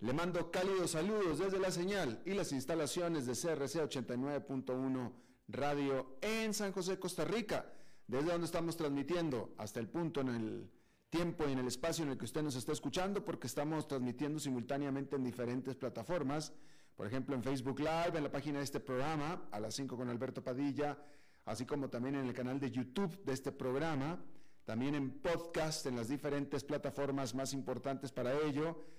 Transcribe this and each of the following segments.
Le mando cálidos saludos desde la señal y las instalaciones de CRC 89.1 Radio en San José, Costa Rica, desde donde estamos transmitiendo hasta el punto en el tiempo y en el espacio en el que usted nos está escuchando, porque estamos transmitiendo simultáneamente en diferentes plataformas, por ejemplo en Facebook Live, en la página de este programa, a las 5 con Alberto Padilla, así como también en el canal de YouTube de este programa, también en podcast, en las diferentes plataformas más importantes para ello,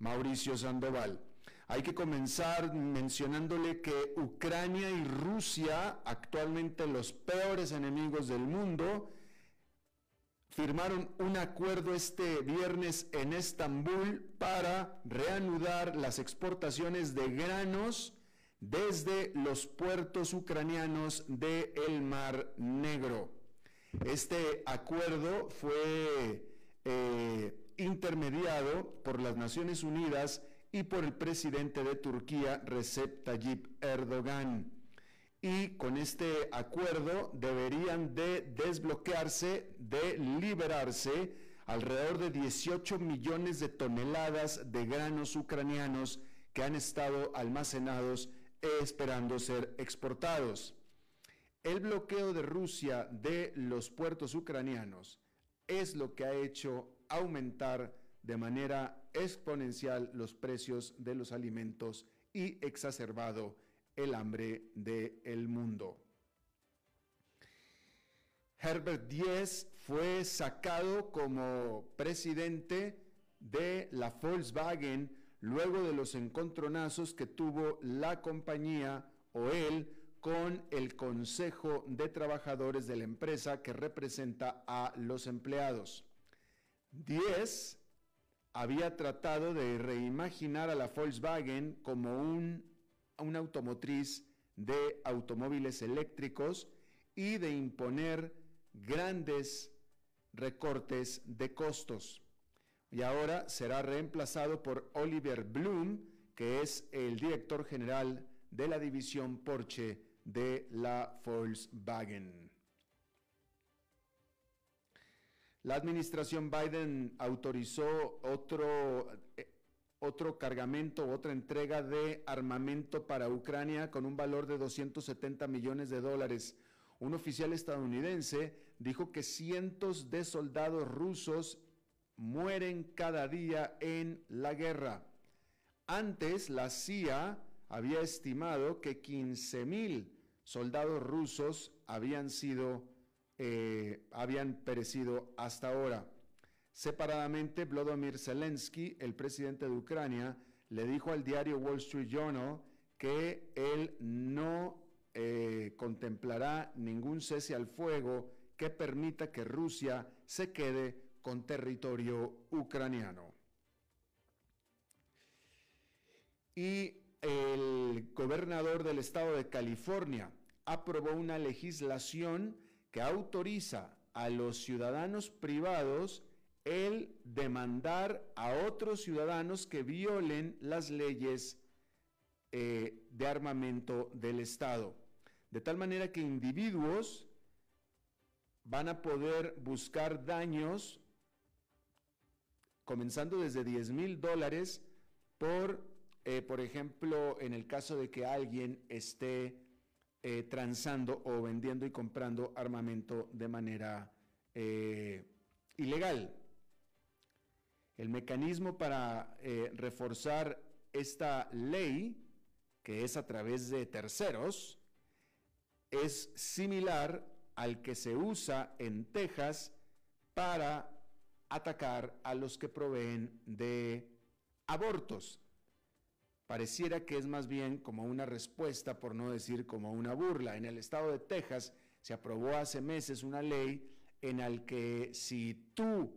Mauricio Sandoval. Hay que comenzar mencionándole que Ucrania y Rusia, actualmente los peores enemigos del mundo, firmaron un acuerdo este viernes en Estambul para reanudar las exportaciones de granos desde los puertos ucranianos del Mar Negro. Este acuerdo fue eh, intermediado por las Naciones Unidas y por el presidente de Turquía, Recep Tayyip Erdogan. Y con este acuerdo deberían de desbloquearse, de liberarse alrededor de 18 millones de toneladas de granos ucranianos que han estado almacenados esperando ser exportados. El bloqueo de Rusia de los puertos ucranianos es lo que ha hecho aumentar de manera exponencial los precios de los alimentos y exacerbado el hambre del mundo. Herbert Diess fue sacado como presidente de la Volkswagen luego de los encontronazos que tuvo la compañía o él con el Consejo de Trabajadores de la empresa que representa a los empleados. Diez había tratado de reimaginar a la Volkswagen como un, una automotriz de automóviles eléctricos y de imponer grandes recortes de costos. Y ahora será reemplazado por Oliver Bloom, que es el director general de la división Porsche de la Volkswagen. La administración Biden autorizó otro, eh, otro cargamento, otra entrega de armamento para Ucrania con un valor de 270 millones de dólares. Un oficial estadounidense dijo que cientos de soldados rusos mueren cada día en la guerra. Antes, la CIA había estimado que 15 mil soldados rusos habían sido, eh, habían perecido hasta ahora. Separadamente, Vladimir Zelensky, el presidente de Ucrania, le dijo al diario Wall Street Journal que él no eh, contemplará ningún cese al fuego que permita que Rusia se quede con territorio ucraniano. Y el gobernador del estado de California aprobó una legislación que autoriza a los ciudadanos privados el demandar a otros ciudadanos que violen las leyes eh, de armamento del Estado. de tal manera que individuos van a poder buscar daños comenzando desde 10 mil dólares por, eh, por ejemplo, en el caso de que alguien esté eh, transando o vendiendo y comprando armamento de manera eh, ilegal. El mecanismo para reforzar esta ley, que es a través de terceros, es similar al que se usa en Texas para atacar a los que proveen de abortos. Pareciera que es más bien como una respuesta, por no decir como una burla. En el estado de Texas se aprobó hace meses una ley en la que si tú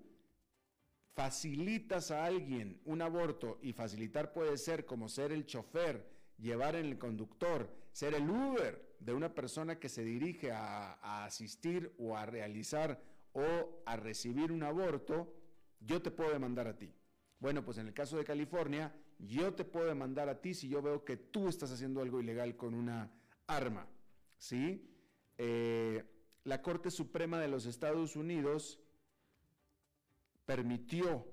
facilitas a alguien un aborto, y facilitar puede ser como ser el chofer, llevar en el conductor, ser el Uber de una persona que se dirige a, asistir o a realizar o a recibir un aborto, yo te puedo demandar a ti. Bueno, pues en el caso de California, yo te puedo demandar a ti si yo veo que tú estás haciendo algo ilegal con una arma. ¿Sí? Eh, la Corte Suprema de los Estados Unidos permitió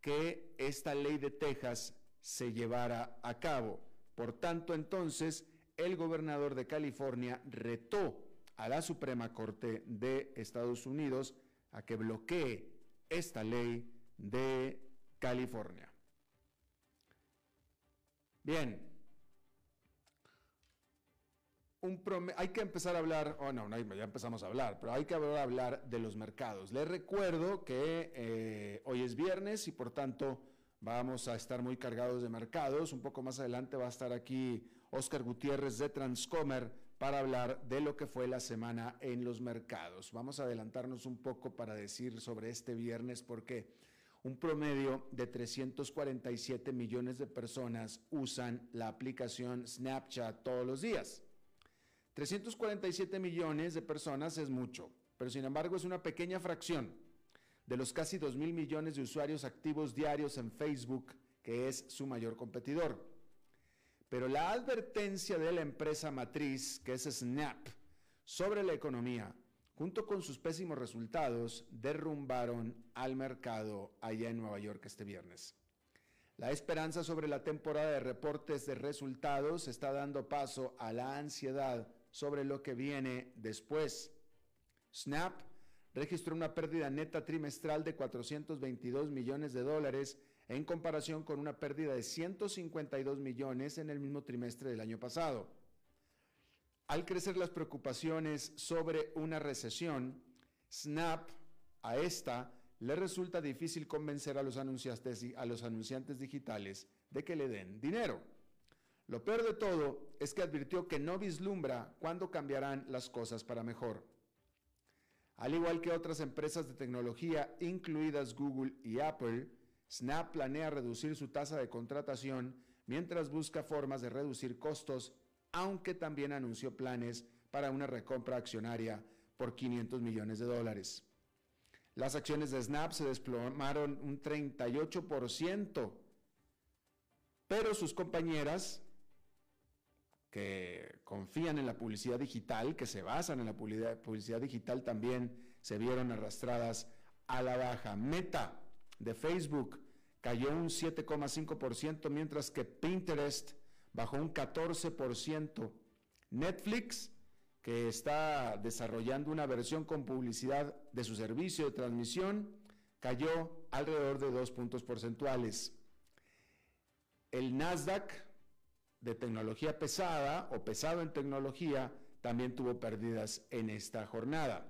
que esta ley de Texas se llevara a cabo. Por tanto, entonces, el gobernador de California retó a la Suprema Corte de Estados Unidos a que bloquee esta ley de California. Bien, hay que empezar a hablar, oh no, ya empezamos a hablar, pero hay que hablar de los mercados. Les recuerdo que eh, hoy es viernes y por tanto vamos a estar muy cargados de mercados. Un poco más adelante va a estar aquí Oscar Gutiérrez de Transcomer para hablar de lo que fue la semana en los mercados. Vamos a adelantarnos un poco para decir sobre este viernes porque un promedio de 347 millones de personas usan la aplicación Snapchat todos los días. 347 millones de personas es mucho, pero sin embargo es una pequeña fracción de los casi 2 mil millones de usuarios activos diarios en Facebook, que es su mayor competidor. Pero la advertencia de la empresa matriz, que es Snap, sobre la economía, junto con sus pésimos resultados, derrumbaron al mercado allá en Nueva York este viernes. La esperanza sobre la temporada de reportes de resultados está dando paso a la ansiedad sobre lo que viene después. Snap registró una pérdida neta trimestral de 422 millones de dólares en comparación con una pérdida de 152 millones en el mismo trimestre del año pasado. Al crecer las preocupaciones sobre una recesión, Snap a esta le resulta difícil convencer a los anunciantes, a los anunciantes digitales de que le den dinero. Lo peor de todo es que advirtió que no vislumbra cuándo cambiarán las cosas para mejor. Al igual que otras empresas de tecnología, incluidas Google y Apple, Snap planea reducir su tasa de contratación mientras busca formas de reducir costos, aunque también anunció planes para una recompra accionaria por 500 millones de dólares. Las acciones de Snap se desplomaron un 38%, pero sus compañeras que confían en la publicidad digital, que se basan en la publicidad digital, también se vieron arrastradas a la baja. Meta de Facebook cayó un 7,5%, mientras que Pinterest bajó un 14%. Netflix, que está desarrollando una versión con publicidad de su servicio de transmisión, cayó alrededor de dos puntos porcentuales. El Nasdaq de tecnología pesada o pesado en tecnología también tuvo pérdidas en esta jornada.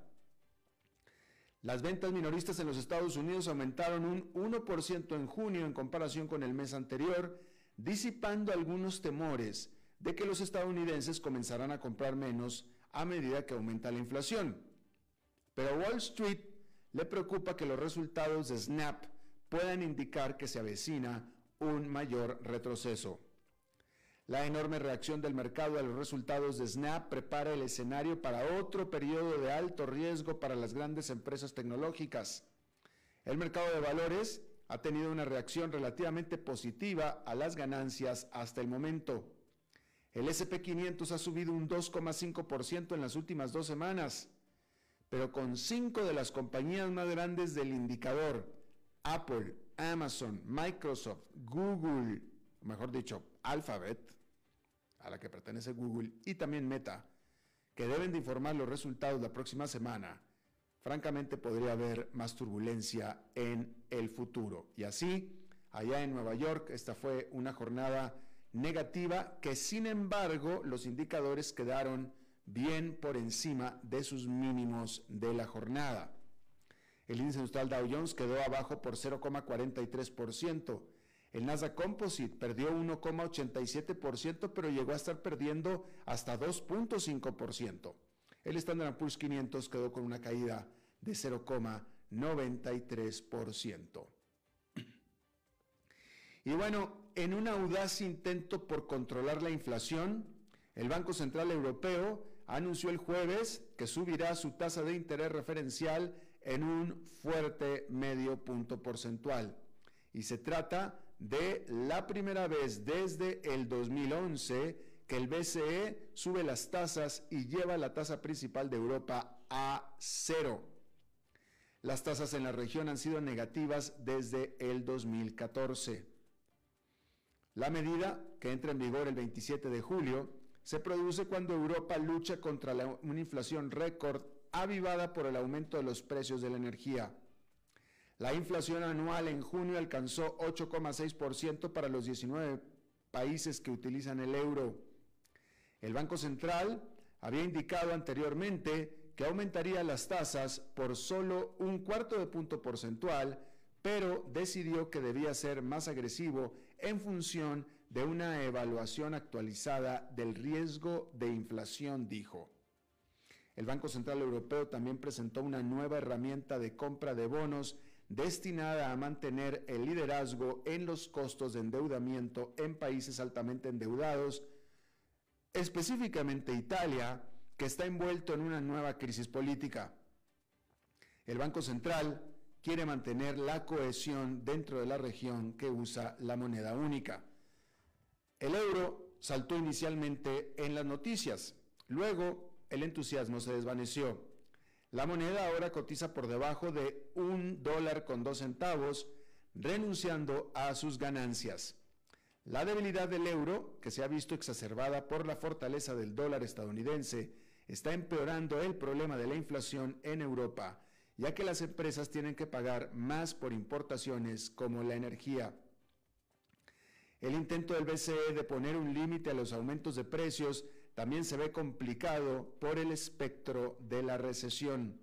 Las ventas minoristas en los Estados Unidos aumentaron un 1% en junio en comparación con el mes anterior, disipando algunos temores de que los estadounidenses comenzarán a comprar menos a medida que aumenta la inflación. Pero a Wall Street le preocupa que los resultados de Snap puedan indicar que se avecina un mayor retroceso. La enorme reacción del mercado a los resultados de Snap prepara el escenario para otro periodo de alto riesgo para las grandes empresas tecnológicas. El mercado de valores ha tenido una reacción relativamente positiva a las ganancias hasta el momento. El SP500 ha subido un 2,5% en las últimas dos semanas, pero con cinco de las compañías más grandes del indicador, Apple, Amazon, Microsoft, Google, mejor dicho, Alphabet, a la que pertenece Google, y también Meta, que deben de informar los resultados la próxima semana, francamente podría haber más turbulencia en el futuro. Y así, allá en Nueva York, esta fue una jornada negativa que sin embargo los indicadores quedaron bien por encima de sus mínimos de la jornada. El índice industrial Dow Jones quedó abajo por 0,43%. El Nasdaq Composite perdió 1,87%, pero llegó a estar perdiendo hasta 2,5%. El Standard Poor's 500 quedó con una caída de 0,93%. Y bueno, en un audaz intento por controlar la inflación, el Banco Central Europeo anunció el jueves que subirá su tasa de interés referencial en un fuerte medio punto porcentual. Y se trata de la primera vez desde el 2011 que el BCE sube las tasas y lleva la tasa principal de Europa a cero. Las tasas en la región han sido negativas desde el 2014. La medida, que entra en vigor el 27 de julio, se produce cuando Europa lucha contra una inflación récord avivada por el aumento de los precios de la energía. La inflación anual en junio alcanzó 8,6% para los 19 países que utilizan el euro. El Banco Central había indicado anteriormente que aumentaría las tasas por solo un cuarto de punto porcentual, pero decidió que debía ser más agresivo en función de una evaluación actualizada del riesgo de inflación, dijo. El Banco Central Europeo también presentó una nueva herramienta de compra de bonos destinada a mantener el liderazgo en los costos de endeudamiento en países altamente endeudados, específicamente Italia, que está envuelto en una nueva crisis política. El Banco Central quiere mantener la cohesión dentro de la región que usa la moneda única. El euro saltó inicialmente en las noticias, luego el entusiasmo se desvaneció. La moneda ahora cotiza por debajo de un dólar con dos centavos, renunciando a sus ganancias. La debilidad del euro, que se ha visto exacerbada por la fortaleza del dólar estadounidense, está empeorando el problema de la inflación en Europa, ya que las empresas tienen que pagar más por importaciones como la energía. El intento del BCE de poner un límite a los aumentos de precios también se ve complicado por el espectro de la recesión.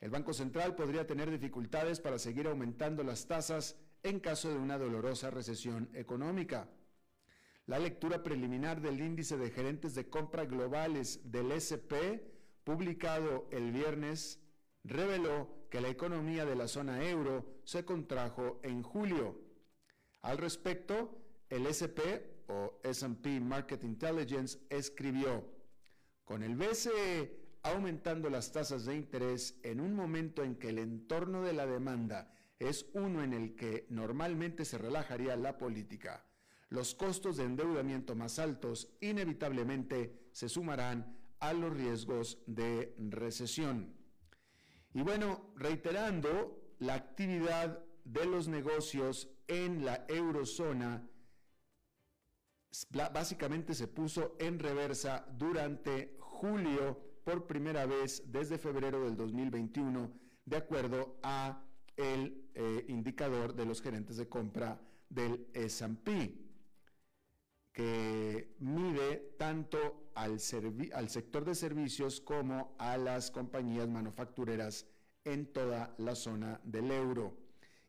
El Banco Central podría tener dificultades para seguir aumentando las tasas en caso de una dolorosa recesión económica. La lectura preliminar del índice de gerentes de compra globales del SP, publicado el viernes, reveló que la economía de la zona euro se contrajo en julio. Al respecto, el SP o SP Market Intelligence escribió, con el BCE aumentando las tasas de interés en un momento en que el entorno de la demanda es uno en el que normalmente se relajaría la política, los costos de endeudamiento más altos inevitablemente se sumarán a los riesgos de recesión. Y bueno, reiterando, la actividad de los negocios en la eurozona básicamente se puso en reversa durante julio por primera vez desde febrero del 2021, de acuerdo a el eh, indicador de los gerentes de compra del S&P, que mide tanto al, al sector de servicios como a las compañías manufactureras en toda la zona del euro.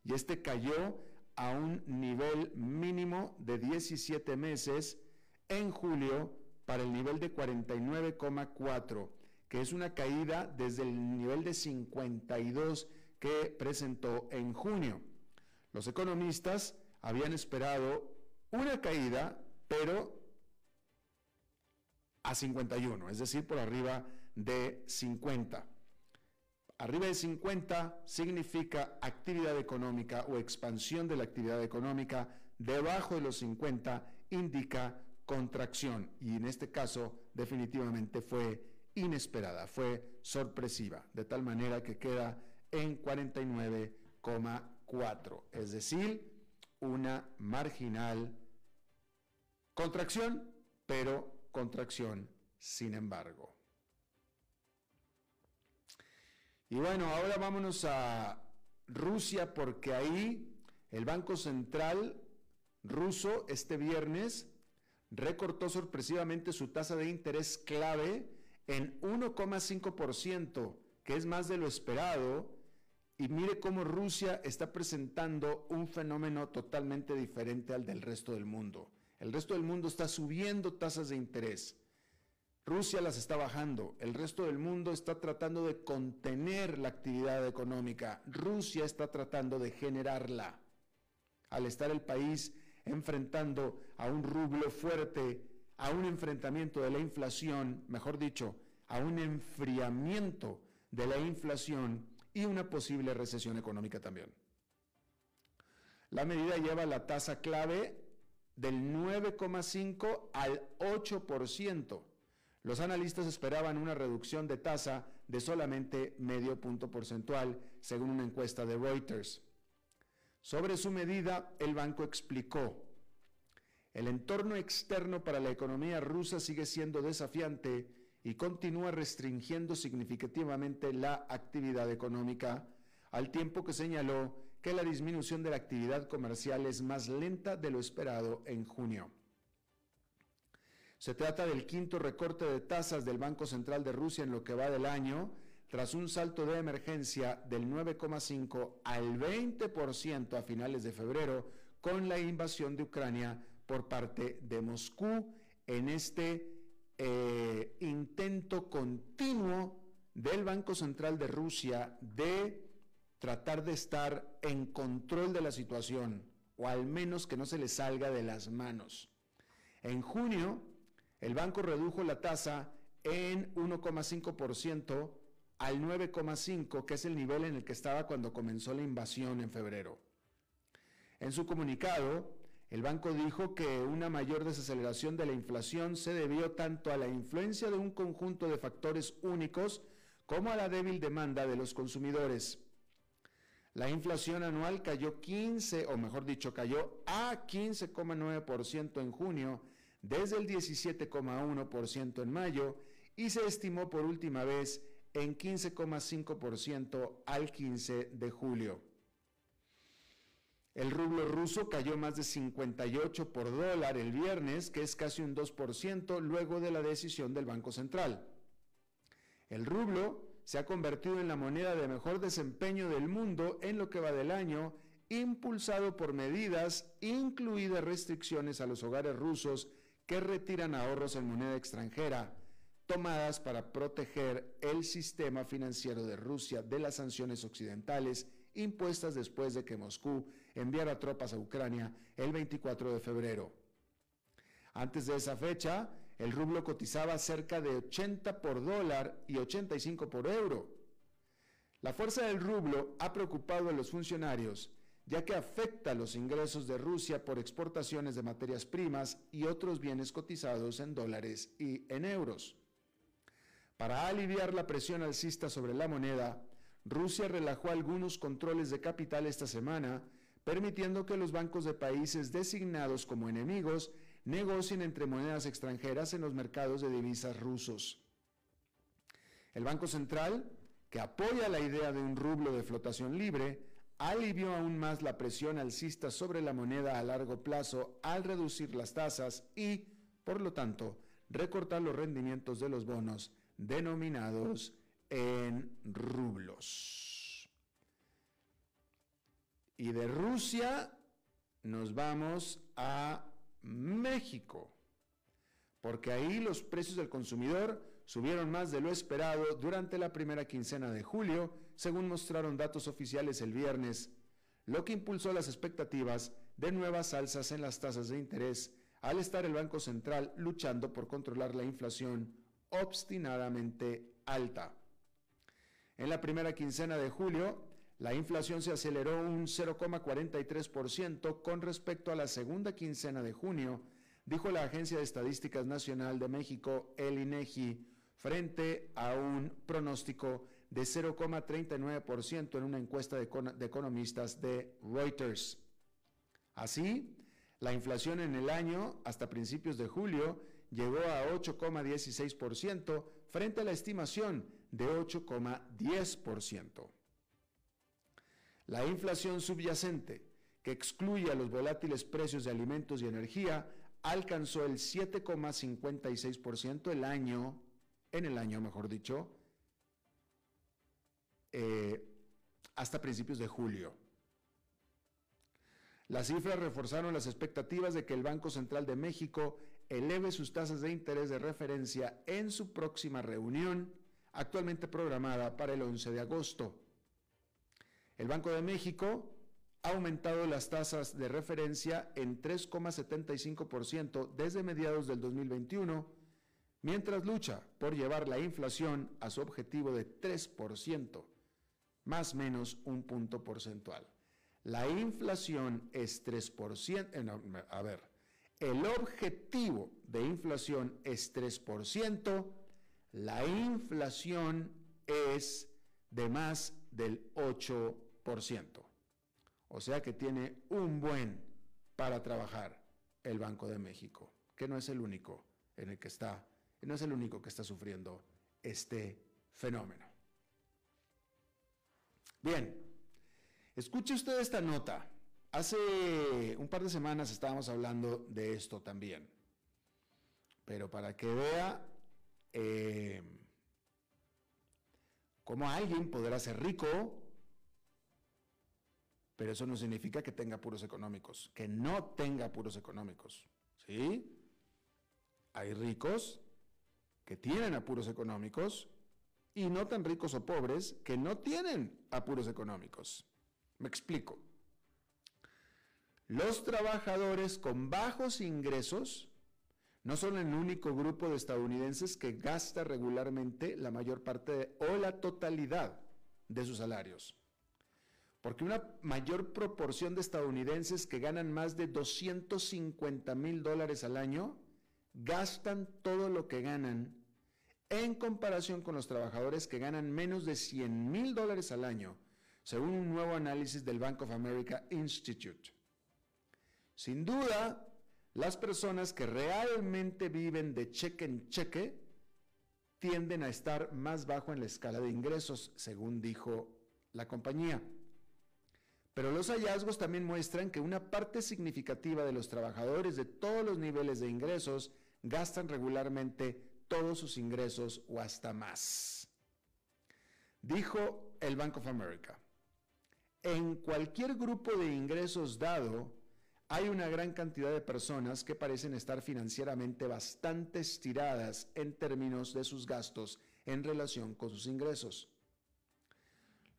Y este cayó a un nivel mínimo de 17 meses en julio para el nivel de 49,4, que es una caída desde el nivel de 52 que presentó en junio. Los economistas habían esperado una caída, pero a 51, es decir, por arriba de 50. Arriba de 50 significa actividad económica o expansión de la actividad económica. Debajo de los 50 indica contracción y en este caso definitivamente fue inesperada, fue sorpresiva, de tal manera que queda en 49,4, es decir, una marginal contracción, pero contracción sin embargo. Y bueno, ahora vámonos a Rusia porque ahí el Banco Central ruso este viernes recortó sorpresivamente su tasa de interés clave en 1,5%, que es más de lo esperado, y mire cómo Rusia está presentando un fenómeno totalmente diferente al del resto del mundo. El resto del mundo está subiendo tasas de interés. Rusia las está bajando, el resto del mundo está tratando de contener la actividad económica, Rusia está tratando de generarla. Al estar el país enfrentando a un rublo fuerte, a un enfrentamiento de la inflación, mejor dicho, a un enfriamiento de la inflación y una posible recesión económica también. La medida lleva la tasa clave del 9,5 al 8%. Los analistas esperaban una reducción de tasa de solamente medio punto porcentual, según una encuesta de Reuters. Sobre su medida, el banco explicó, el entorno externo para la economía rusa sigue siendo desafiante y continúa restringiendo significativamente la actividad económica, al tiempo que señaló que la disminución de la actividad comercial es más lenta de lo esperado en junio. Se trata del quinto recorte de tasas del Banco Central de Rusia en lo que va del año, tras un salto de emergencia del 9,5 al 20% a finales de febrero con la invasión de Ucrania por parte de Moscú en este eh, intento continuo del Banco Central de Rusia de tratar de estar en control de la situación o al menos que no se le salga de las manos. En junio, el banco redujo la tasa en 1,5% al 9,5%, que es el nivel en el que estaba cuando comenzó la invasión en febrero. En su comunicado, el banco dijo que una mayor desaceleración de la inflación se debió tanto a la influencia de un conjunto de factores únicos como a la débil demanda de los consumidores. La inflación anual cayó 15, o mejor dicho, cayó a 15,9% en junio, desde el 17,1% en mayo, y se estimó por última vez en 15,5% al 15 de julio. El rublo ruso cayó más de 58 por dólar el viernes, que es casi un 2% luego de la decisión del Banco Central. El rublo se ha convertido en la moneda de mejor desempeño del mundo en lo que va del año, impulsado por medidas, incluidas restricciones a los hogares rusos que retiran ahorros en moneda extranjera, tomadas para proteger el sistema financiero de Rusia de las sanciones occidentales impuestas después de que Moscú enviara tropas a Ucrania el 24 de febrero. Antes de esa fecha, el rublo cotizaba cerca de 80 por dólar y 85 por euro. La fuerza del rublo ha preocupado a los funcionarios, ya que afecta los ingresos de Rusia por exportaciones de materias primas y otros bienes cotizados en dólares y en euros. Para aliviar la presión alcista sobre la moneda, Rusia relajó algunos controles de capital esta semana, permitiendo que los bancos de países designados como enemigos negocien entre monedas extranjeras en los mercados de divisas rusos. El Banco Central, que apoya la idea de un rublo de flotación libre, alivió aún más la presión alcista sobre la moneda a largo plazo al reducir las tasas y, por lo tanto, recortar los rendimientos de los bonos denominados en rublos. Y de Rusia nos vamos a México, porque ahí los precios del consumidor subieron más de lo esperado durante la primera quincena de julio, según mostraron datos oficiales el viernes, lo que impulsó las expectativas de nuevas alzas en las tasas de interés, al estar el Banco Central luchando por controlar la inflación obstinadamente alta. En la primera quincena de julio, la inflación se aceleró un 0,43% con respecto a la segunda quincena de junio, dijo la Agencia de Estadísticas Nacional de México, el INEGI, frente a un pronóstico de 0,39% en una encuesta de, economistas de Reuters. Así, la inflación en el año, hasta principios de julio, llegó a 8,16% frente a la estimación de 8,10%. La inflación subyacente, que excluye a los volátiles precios de alimentos y energía, alcanzó el 7,56% el año, en el año, mejor dicho, eh, hasta principios de julio. Las cifras reforzaron las expectativas de que el Banco Central de México eleve sus tasas de interés de referencia en su próxima reunión, actualmente programada para el 11 de agosto. El Banco de México ha aumentado las tasas de referencia en 3,75% desde mediados del 2021, mientras lucha por llevar la inflación a su objetivo de 3%, más o menos un punto porcentual. La inflación es 3%, eh, a ver, el objetivo de inflación es 3%, la inflación es de más del 8%. O sea que tiene un buen para trabajar el Banco de México, que no es el único en el que está, no es el único que está sufriendo este fenómeno. Bien, escuche usted esta nota. Hace un par de semanas estábamos hablando de esto también. Pero para que vea eh, cómo alguien podrá ser rico pero eso no significa que tenga apuros económicos, que no tenga apuros económicos. ¿Sí? Hay ricos que tienen apuros económicos y no tan ricos o pobres que no tienen apuros económicos. Me explico. Los trabajadores con bajos ingresos no son el único grupo de estadounidenses que gasta regularmente la mayor parte o la totalidad de sus salarios. Porque una mayor proporción de estadounidenses que ganan más de 250 mil dólares al año gastan todo lo que ganan en comparación con los trabajadores que ganan menos de 100 mil dólares al año, según un nuevo análisis del Bank of America Institute. Sin duda, las personas que realmente viven de cheque en cheque tienden a estar más bajo en la escala de ingresos, según dijo la compañía. Pero los hallazgos también muestran que una parte significativa de los trabajadores de todos los niveles de ingresos gastan regularmente todos sus ingresos o hasta más. Dijo el Bank of America, en cualquier grupo de ingresos dado, hay una gran cantidad de personas que parecen estar financieramente bastante estiradas en términos de sus gastos en relación con sus ingresos.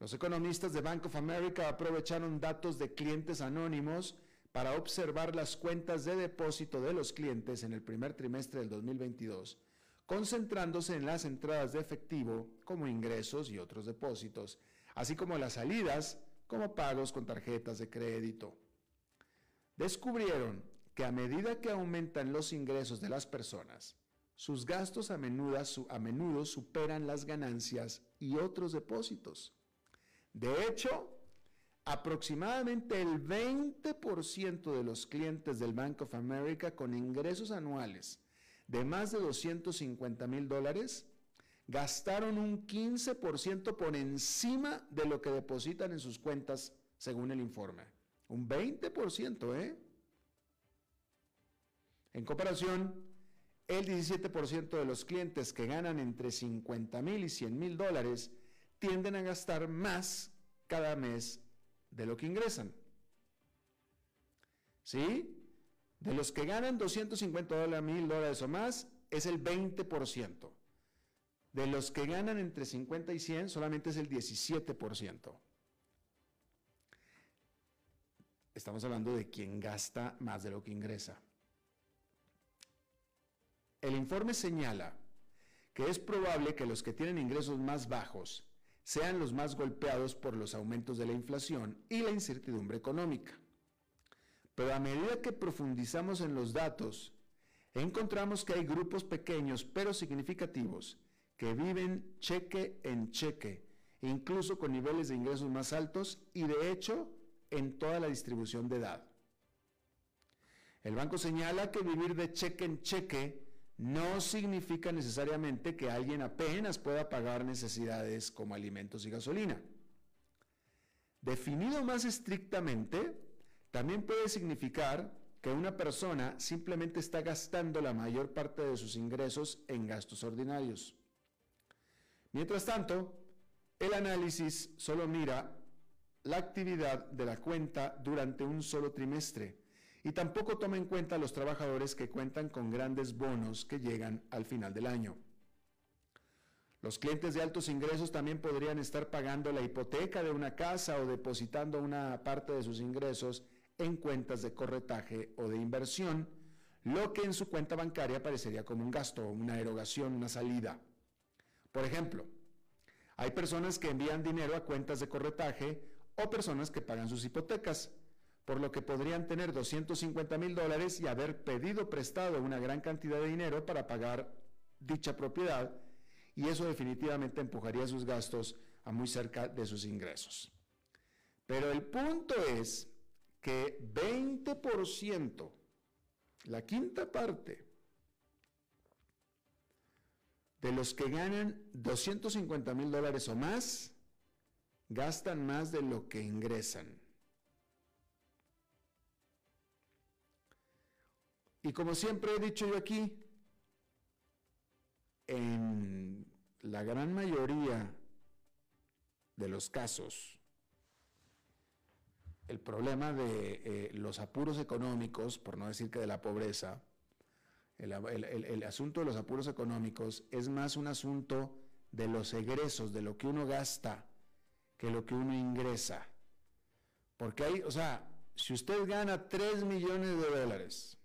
Los economistas de Bank of America aprovecharon datos de clientes anónimos para observar las cuentas de depósito de los clientes en el primer trimestre del 2022, concentrándose en las entradas de efectivo como ingresos y otros depósitos, así como las salidas como pagos con tarjetas de crédito. Descubrieron que a medida que aumentan los ingresos de las personas, sus gastos a menudo, a menudo superan las ganancias y otros depósitos. De hecho, aproximadamente el 20% de los clientes del Bank of America con ingresos anuales de más de 250 mil dólares gastaron un 15% por encima de lo que depositan en sus cuentas según el informe. Un 20%, ¿eh? En comparación, el 17% de los clientes que ganan entre 50 mil y 100 mil dólares tienden a gastar más cada mes de lo que ingresan. ¿Sí? De los que ganan 250 mil dólares o más, es el 20%. De los que ganan entre 50 y 100, solamente es el 17%. Estamos hablando de quien gasta más de lo que ingresa. El informe señala que es probable que los que tienen ingresos más bajos sean los más golpeados por los aumentos de la inflación y la incertidumbre económica. Pero a medida que profundizamos en los datos, encontramos que hay grupos pequeños pero significativos que viven cheque en cheque, incluso con niveles de ingresos más altos y de hecho en toda la distribución de edad. El banco señala que vivir de cheque en cheque no significa necesariamente que alguien apenas pueda pagar necesidades como alimentos y gasolina. Definido más estrictamente, también puede significar que una persona simplemente está gastando la mayor parte de sus ingresos en gastos ordinarios. Mientras tanto, el análisis solo mira la actividad de la cuenta durante un solo trimestre y tampoco toma en cuenta a los trabajadores que cuentan con grandes bonos que llegan al final del año. Los clientes de altos ingresos también podrían estar pagando la hipoteca de una casa o depositando una parte de sus ingresos en cuentas de corretaje o de inversión, lo que en su cuenta bancaria parecería como un gasto, una erogación, una salida. Por ejemplo, hay personas que envían dinero a cuentas de corretaje o personas que pagan sus hipotecas, por lo que podrían tener 250 mil dólares y haber pedido prestado una gran cantidad de dinero para pagar dicha propiedad, y eso definitivamente empujaría sus gastos a muy cerca de sus ingresos. Pero el punto es que 20%, la quinta parte, de los que ganan 250 mil dólares o más, gastan más de lo que ingresan. Y como siempre he dicho yo aquí, en la gran mayoría de los casos, el problema de eh, los apuros económicos, por no decir que de la pobreza, el, asunto de los apuros económicos es más un asunto de los egresos, de lo que uno gasta, que lo que uno ingresa. Porque hay, o sea, si usted gana 3 millones de dólares,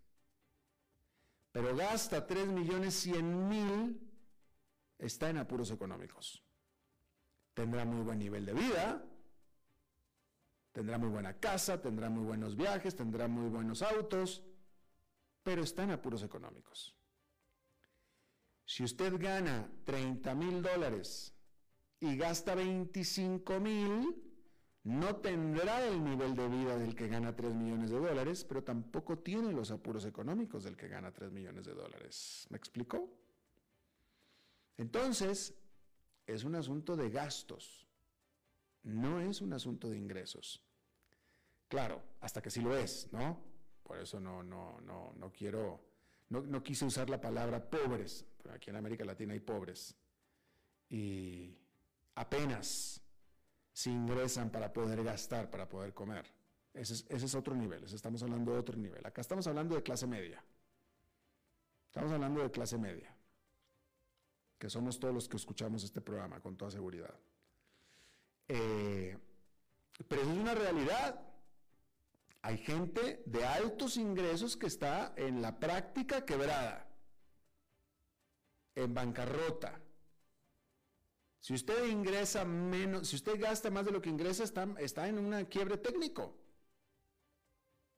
pero gasta 3 millones 100 mil, está en apuros económicos. Tendrá muy buen nivel de vida, tendrá muy buena casa, tendrá muy buenos viajes, tendrá muy buenos autos, pero está en apuros económicos. Si usted gana 30 mil dólares y gasta 25 mil, no tendrá el nivel de vida del que gana 3 millones de dólares, pero tampoco tiene los apuros económicos del que gana 3 millones de dólares. ¿Me explicó? Entonces, es un asunto de gastos, no es un asunto de ingresos. Claro, hasta que sí lo es, ¿no? Por eso no, no, no, no quiero, no, no quise usar la palabra pobres, aquí en América Latina hay pobres. Y apenas se ingresan para poder gastar, para poder comer. Ese es, ese es, otro nivel, estamos hablando de otro nivel. Acá estamos hablando de clase media. Estamos hablando de clase media, que somos todos los que escuchamos este programa, con toda seguridad. Eh, pero es una realidad. Hay gente de altos ingresos que está en la práctica quebrada, en bancarrota. Si usted ingresa menos, si usted gasta más de lo que ingresa, está, en un quiebre técnico.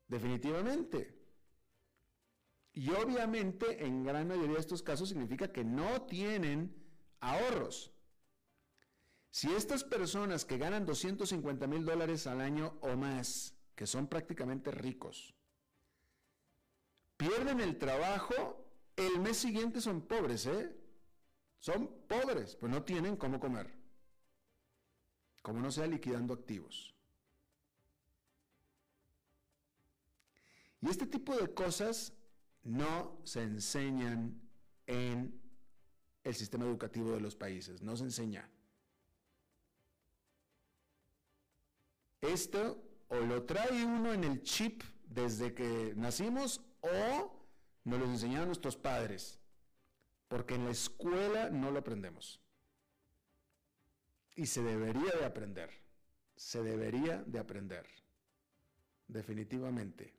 Definitivamente. Y obviamente, en gran mayoría de estos casos, significa que no tienen ahorros. Si estas personas que ganan 250 mil dólares al año o más, que son prácticamente ricos, pierden el trabajo, el mes siguiente son pobres, ¿eh? Son pobres, pues no tienen cómo comer. Como no sea liquidando activos. Y este tipo de cosas no se enseñan en el sistema educativo de los países, no se enseña. Esto o lo trae uno en el chip desde que nacimos o nos lo enseñaron nuestros padres, porque en la escuela no lo aprendemos. Y se debería de aprender, se debería de aprender, definitivamente.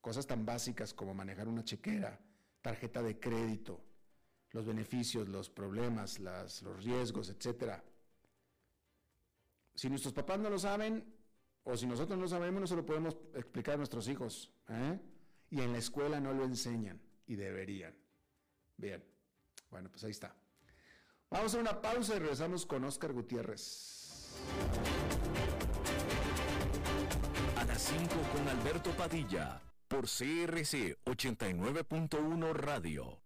Cosas tan básicas como manejar una chequera, tarjeta de crédito, los beneficios, los problemas, los riesgos, etcétera si nuestros papás no lo saben, o si nosotros no lo sabemos, no se lo podemos explicar a nuestros hijos. ¿eh? y en la escuela no lo enseñan y deberían. Bien, bueno, pues ahí está. Vamos a una pausa y regresamos con Oscar Gutiérrez. A las 5 con Alberto Padilla, por CRC 89.1 Radio.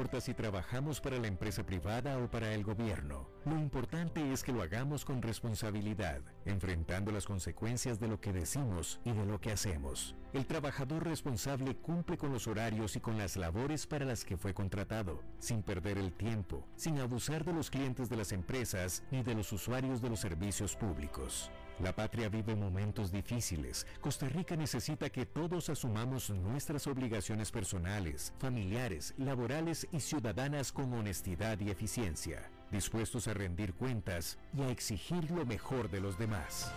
Importa si trabajamos para la empresa privada o para el gobierno. Lo importante es que lo hagamos con responsabilidad, enfrentando las consecuencias de lo que decimos y de lo que hacemos. El trabajador responsable cumple con los horarios y con las labores para las que fue contratado, sin perder el tiempo, sin abusar de los clientes de las empresas ni de los usuarios de los servicios públicos. La patria vive momentos difíciles. Costa Rica necesita que todos asumamos nuestras obligaciones personales, familiares, laborales y ciudadanas con honestidad y eficiencia, dispuestos a rendir cuentas y a exigir lo mejor de los demás.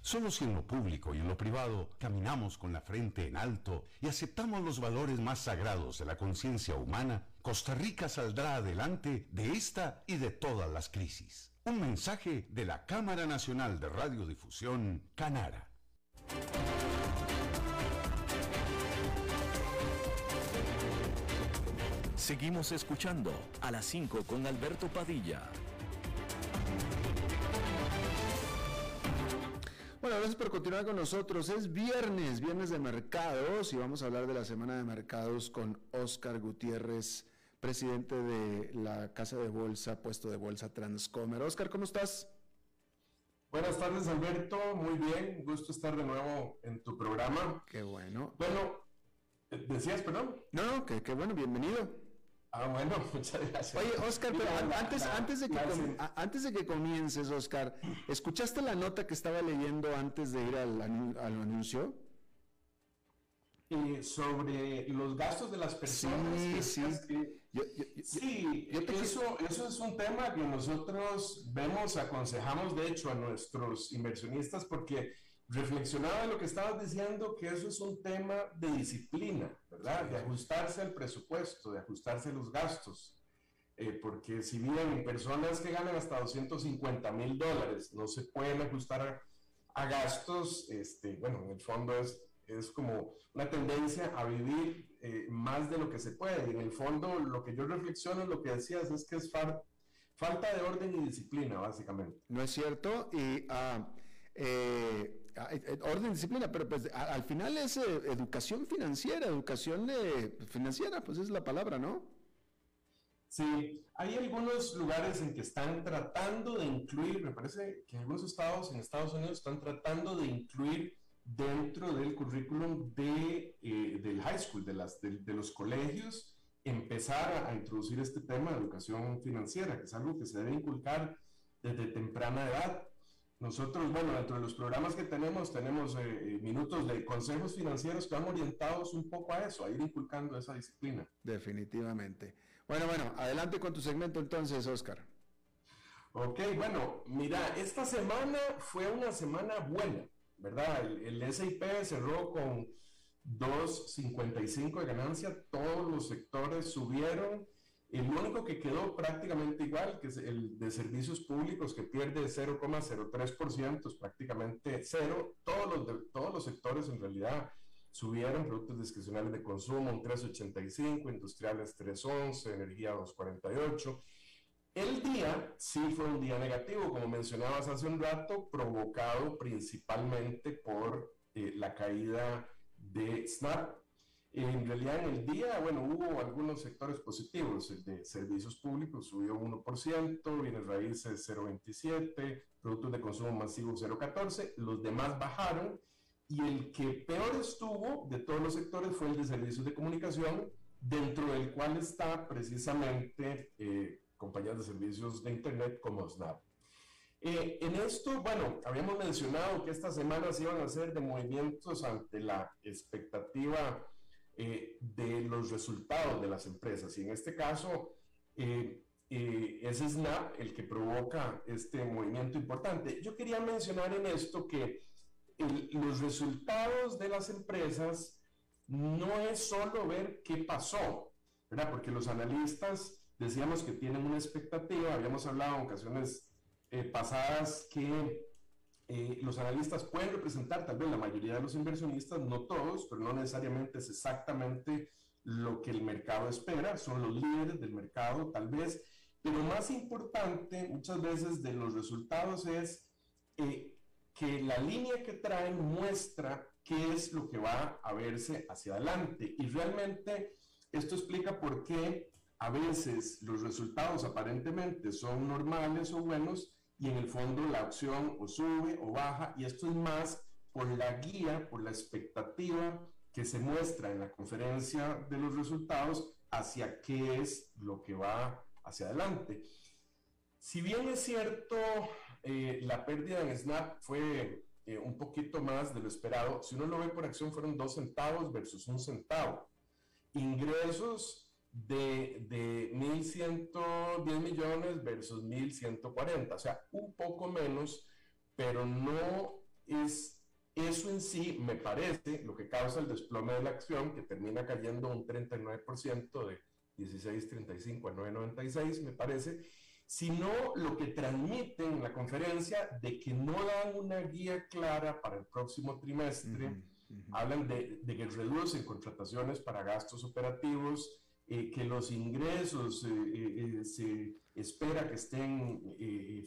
Solo si en lo público y en lo privado caminamos con la frente en alto y aceptamos los valores más sagrados de la conciencia humana, Costa Rica saldrá adelante de esta y de todas las crisis. Un mensaje de la Cámara Nacional de Radiodifusión, Canara. Seguimos escuchando a las 5 con Alberto Padilla. Bueno, gracias por continuar con nosotros. Es viernes, viernes de mercados y vamos a hablar de la semana de mercados con Oscar Gutiérrez presidente de la Casa de Bolsa, puesto de bolsa Transcomer. Oscar, ¿cómo estás? Buenas tardes, Alberto. Muy bien. Gusto estar de nuevo en tu programa. Qué bueno. Bueno, ¿decías, perdón? No, no, qué, bueno, bienvenido. Ah, bueno, muchas gracias. Oye, Oscar, pero antes, antes, de que antes de que comiences, Oscar, ¿escuchaste la nota que estaba leyendo antes de ir al, al anuncio? Eh, sobre los gastos de las personas. Sí, sí. Sí, eso, eso es un tema que nosotros vemos, aconsejamos de hecho a nuestros inversionistas porque reflexionaba de lo que estabas diciendo, que eso es un tema de disciplina, ¿verdad? De ajustarse al presupuesto, de ajustarse a los gastos. Eh, porque si bien personas que ganan hasta 250 mil dólares no se pueden ajustar a, a gastos, este, bueno, en el fondo es es como una tendencia a vivir eh, más de lo que se puede. Y en el fondo, lo que yo reflexiono, lo que decías, es que es falta de orden y disciplina, básicamente. No es cierto. Y ah, eh, ah, eh, orden y disciplina, pero pues al final es educación financiera, educación financiera, pues es la palabra, ¿no? Sí, hay algunos lugares en que están tratando de incluir, me parece que algunos estados en Estados Unidos están tratando de incluir dentro del currículum de, eh, del high school, de, las, de, los colegios, empezar a, introducir este tema de educación financiera, que es algo que se debe inculcar desde temprana edad. Nosotros, bueno, dentro de los programas que tenemos, tenemos eh, eh, minutos de consejos financieros que van orientados un poco a eso, a ir inculcando esa disciplina. Definitivamente. Bueno, bueno, adelante con tu segmento entonces, Oscar. Ok, bueno, mira, esta semana fue una semana buena. ¿Verdad? El, el SIP cerró con 2.55 de ganancia, todos los sectores subieron El único que quedó prácticamente igual, que es el de servicios públicos, que pierde 0,03%, es prácticamente cero. Todos los, de, todos los sectores en realidad subieron, productos discrecionales de consumo un 3,85, industriales 3,11, energía 2,48. El día sí fue un día negativo, como mencionabas hace un rato, provocado principalmente por eh, la caída de Snap. En realidad en el día, bueno, hubo algunos sectores positivos, el de servicios públicos subió 1%, bienes raíces 0,27, productos de consumo masivo 0,14, los demás bajaron y el que peor estuvo de todos los sectores fue el de servicios de comunicación, dentro del cual está precisamente eh, compañías de servicios de Internet como Snap. Eh, en esto, bueno, habíamos mencionado que estas semanas iban a ser de movimientos ante la expectativa eh, de los resultados de las empresas. Y en este caso, eh, es Snap el que provoca este movimiento importante. Yo quería mencionar en esto que los resultados de las empresas no es solo ver qué pasó, ¿verdad? Porque los analistas decíamos que tienen una expectativa, habíamos hablado en ocasiones eh, pasadas que eh, los analistas pueden representar tal vez la mayoría de los inversionistas, no todos, pero no necesariamente es exactamente lo que el mercado espera, son los líderes del mercado tal vez, pero más importante muchas veces de los resultados es eh, que la línea que traen muestra qué es lo que va a verse hacia adelante. Y realmente esto explica por qué a veces los resultados aparentemente son normales o buenos y en el fondo la acción o sube o baja y esto es más por la guía, por la expectativa que se muestra en la conferencia de los resultados hacia qué es lo que va hacia adelante. Si bien es cierto, eh, la pérdida en Snap fue eh, un poquito más de lo esperado, si uno lo ve por acción fueron dos centavos versus un centavo. Ingresos de, de 1.110 millones versus 1.140, o sea, un poco menos, pero no es eso en sí, me parece, lo que causa el desplome de la acción, que termina cayendo un 39% de 16.35 a 9.96, me parece, sino lo que transmiten en la conferencia de que no dan una guía clara para el próximo trimestre. Hablan de, de que reducen contrataciones para gastos operativos, eh, que los ingresos eh, eh, se espera que estén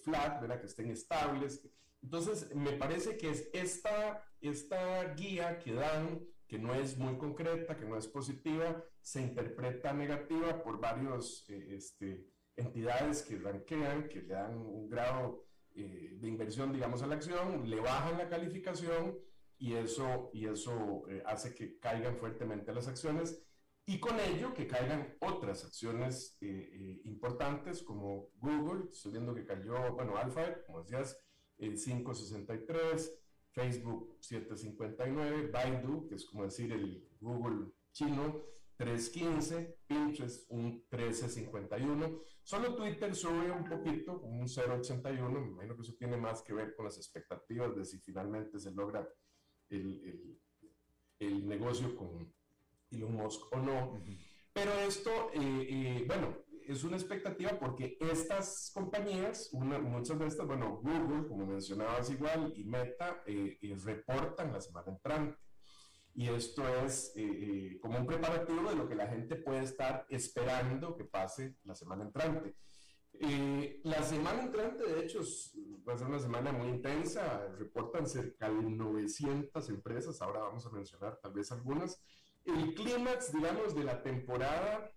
flat, ¿verdad? que estén estables. Entonces, me parece que es esta, esta guía que dan, que no es muy concreta, que no es positiva, se interpreta negativa por varias este, entidades que ranquean, que le dan un grado de inversión, digamos, a la acción, le bajan la calificación y eso, y eso hace que caigan fuertemente las acciones y con ello que caigan otras acciones eh, eh, importantes como Google, estoy viendo que cayó, bueno, Alphabet, como decías, el 5.63, Facebook 7.59, Baidu, que es como decir el Google chino, 3.15, Pinterest un 13.51. Solo Twitter sube un poquito, un 0.81, me imagino que eso tiene más que ver con las expectativas de si finalmente se logra el, el, el negocio con Elon Musk o no. Pero esto, eh, eh, bueno, es una expectativa porque estas compañías, muchas de estas, bueno, Google, como mencionabas igual, y Meta, eh, reportan la semana entrante. Y esto es como un preparativo de lo que la gente puede estar esperando que pase la semana entrante. la semana entrante, de hecho, va a ser una semana muy intensa. Reportan cerca de 900 empresas. Ahora vamos a mencionar tal vez algunas. El clímax, digamos, de la temporada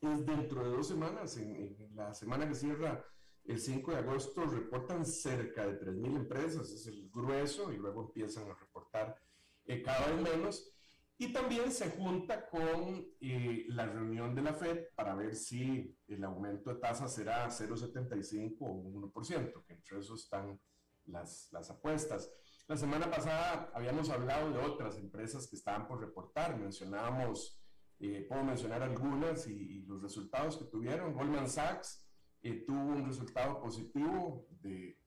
es dentro de dos semanas. En, la semana que cierra el 5 de agosto reportan cerca de 3.000 empresas, es el grueso, y luego empiezan a reportar eh, cada vez menos. Y también se junta con eh, la reunión de la Fed para ver si el aumento de tasa será 0,75 o 1%, que entre eso están las, las apuestas. La semana pasada habíamos hablado de otras empresas que estaban por reportar, mencionábamos, eh, puedo mencionar algunas y, los resultados que tuvieron. Goldman Sachs eh, tuvo un resultado positivo de,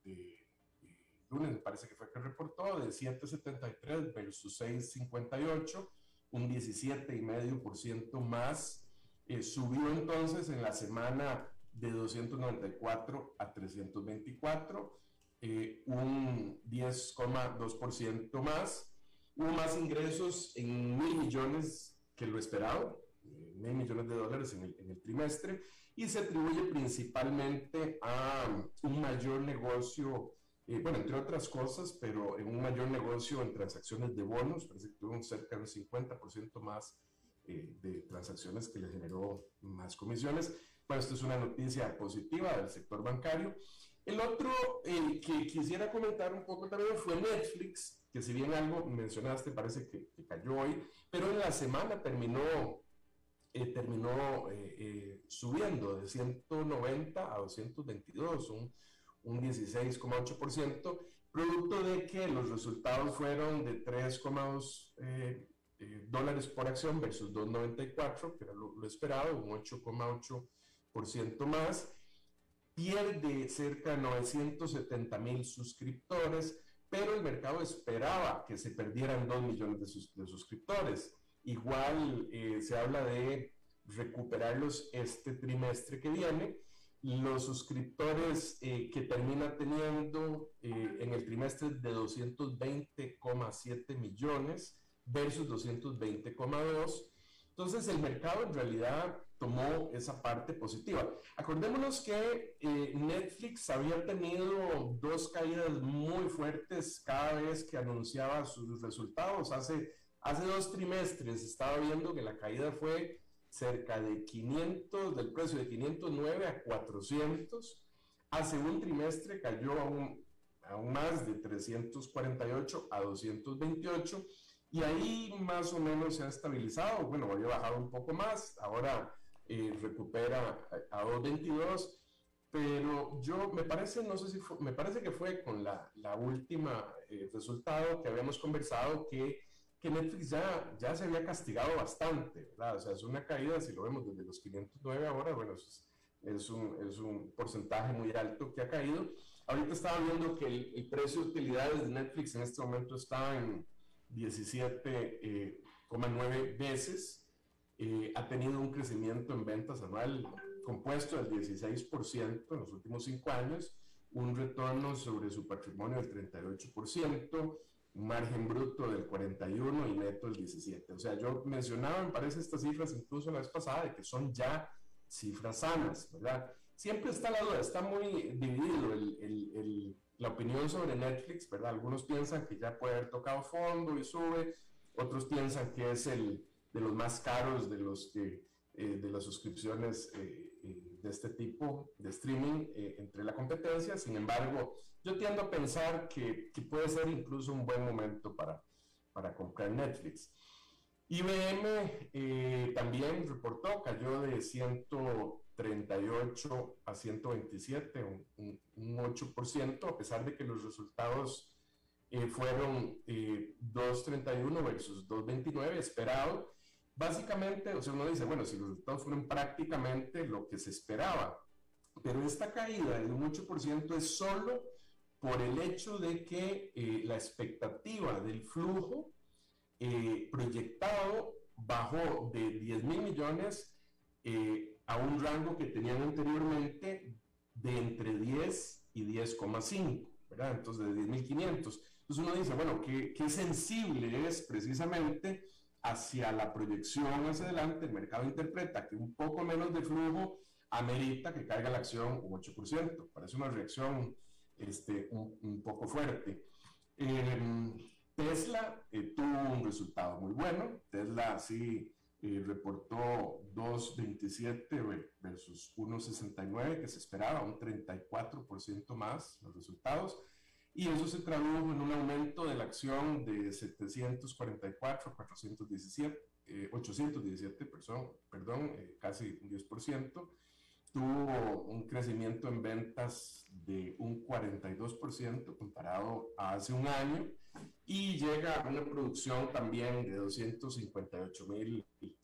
lunes, me parece que fue que reportó, de 7,73 versus 6,58, un 17,5% más. Eh, subió entonces en la semana de 294 a 324, eh, un 10,2% más. Hubo más ingresos en mil millones que lo esperado, eh, mil millones de dólares en el, en el trimestre, y se atribuye principalmente a un mayor negocio eh, bueno, entre otras cosas, pero en un mayor negocio en transacciones de bonos, parece que tuvo un cerca de un 50% más eh, de transacciones que le generó más comisiones. Bueno, esto es una noticia positiva del sector bancario. El otro eh, que quisiera comentar un poco también fue Netflix, que si bien algo mencionaste parece que, que cayó hoy, pero en la semana terminó, terminó subiendo de 190 a 222, un un 16,8%, producto de que los resultados fueron de 3,2 eh, eh, dólares por acción versus 2,94, que era lo, esperado, un 8,8% más. Pierde cerca de 970 mil suscriptores, pero el mercado esperaba que se perdieran 2 millones de, suscriptores. Igual eh, se habla de recuperarlos este trimestre que viene los suscriptores eh, que termina teniendo eh, en el trimestre de 220,7 millones versus 220,2. Entonces el mercado en realidad tomó esa parte positiva. Acordémonos que eh, Netflix había tenido dos caídas muy fuertes cada vez que anunciaba sus resultados. Hace, hace dos trimestres estaba viendo que la caída fue cerca de 500, del precio de 509 a 400. Hace un trimestre cayó aún, aún más de 348 a 228 y ahí más o menos se ha estabilizado. Bueno, había bajado un poco más, ahora eh, recupera a, 222 pero yo me parece, no sé si me parece que fue con la, la última eh, resultado que habíamos conversado que que Netflix ya, ya se había castigado bastante, ¿verdad? O sea, es una caída, si lo vemos desde los 509 ahora, bueno, es, es, un, es un porcentaje muy alto que ha caído. Ahorita estaba viendo que el, precio de utilidades de Netflix en este momento está en 17,9 eh, veces. Eh, ha tenido un crecimiento en ventas anual compuesto del 16% en los últimos cinco años, un retorno sobre su patrimonio del 38%, margen bruto del 41 y neto del 17. O sea, yo mencionaba, me parece, estas cifras incluso la vez pasada, de que son ya cifras sanas, ¿verdad? Siempre está la duda, está muy dividido el, el, la opinión sobre Netflix, ¿verdad? Algunos piensan que ya puede haber tocado fondo y sube, otros piensan que es el de los más caros de los que, eh, de las suscripciones eh, eh, de este tipo de streaming entre la competencia. Sin embargo, yo tiendo a pensar que, que puede ser incluso un buen momento para, para comprar Netflix. IBM eh, también reportó, cayó de 138 a 127, un, un, 8%, a pesar de que los resultados eh, fueron eh, 2.31 versus 2.29 esperado. Básicamente, o sea, uno dice, bueno, si los resultados fueron prácticamente lo que se esperaba, pero esta caída de un 8% es solo por el hecho de que eh, la expectativa del flujo eh, proyectado bajó de 10 mil millones eh, a un rango que tenían anteriormente de entre 10 y 10,5, ¿verdad? Entonces, de 10.500. Entonces uno dice, bueno, ¿qué, ¿qué, sensible es precisamente hacia la proyección hacia adelante? El mercado interpreta que un poco menos de flujo amerita que caiga la acción un 8%. Parece una reacción este, un, poco fuerte. Em, Tesla eh, tuvo un resultado muy bueno. Tesla sí eh, reportó 2.27 versus 1.69 que se esperaba, un 34% más los resultados. Y eso se tradujo en un aumento de la acción de 744 a 417, 817, perdón, perdón casi un 10% tuvo un crecimiento en ventas de un 42% comparado a hace un año y llega a una producción también de 258.580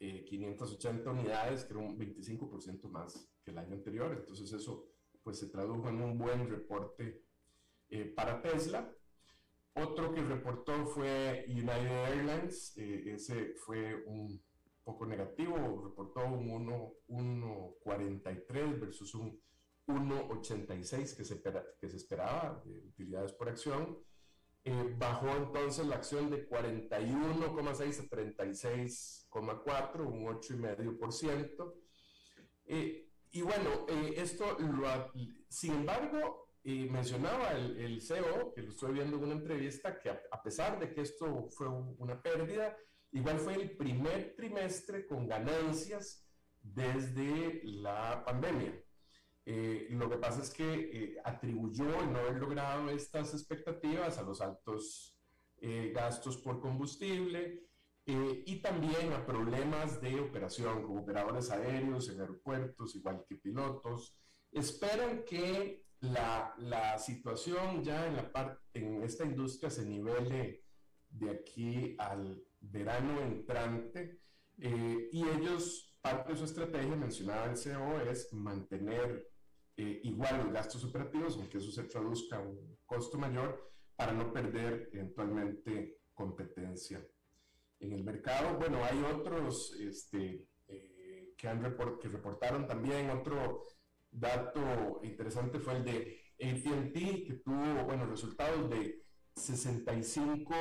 eh, unidades, que era un 25% más que el año anterior. Entonces eso pues se tradujo en un buen reporte eh, para Tesla. Otro que reportó fue United Airlines, eh, ese fue un poco negativo, reportó un 1,43 versus un 1,86 que se, que se esperaba de utilidades por acción. Eh, bajó entonces la acción de 41,6 a 36,4, un 8,5%. Eh, y bueno, eh, esto, lo, sin embargo, mencionaba el, el, CEO, que lo estoy viendo en una entrevista, que a, pesar de que esto fue una pérdida, igual fue el primer trimestre con ganancias desde la pandemia. Eh, lo que pasa es que eh, atribuyó el no haber logrado estas expectativas a los altos eh, gastos por combustible y también a problemas de operación, como operadores aéreos en aeropuertos, igual que pilotos. Esperan que la, la situación ya en, la en esta industria se nivele de aquí al verano entrante y ellos, parte de su estrategia, mencionaba el CEO, es mantener eh, igual los gastos operativos, aunque eso se traduzca a un costo mayor, para no perder eventualmente competencia en el mercado. Bueno, hay otros este, eh, que, han report, que reportaron también. Otro dato interesante fue el de ATT, que tuvo bueno, resultados de 65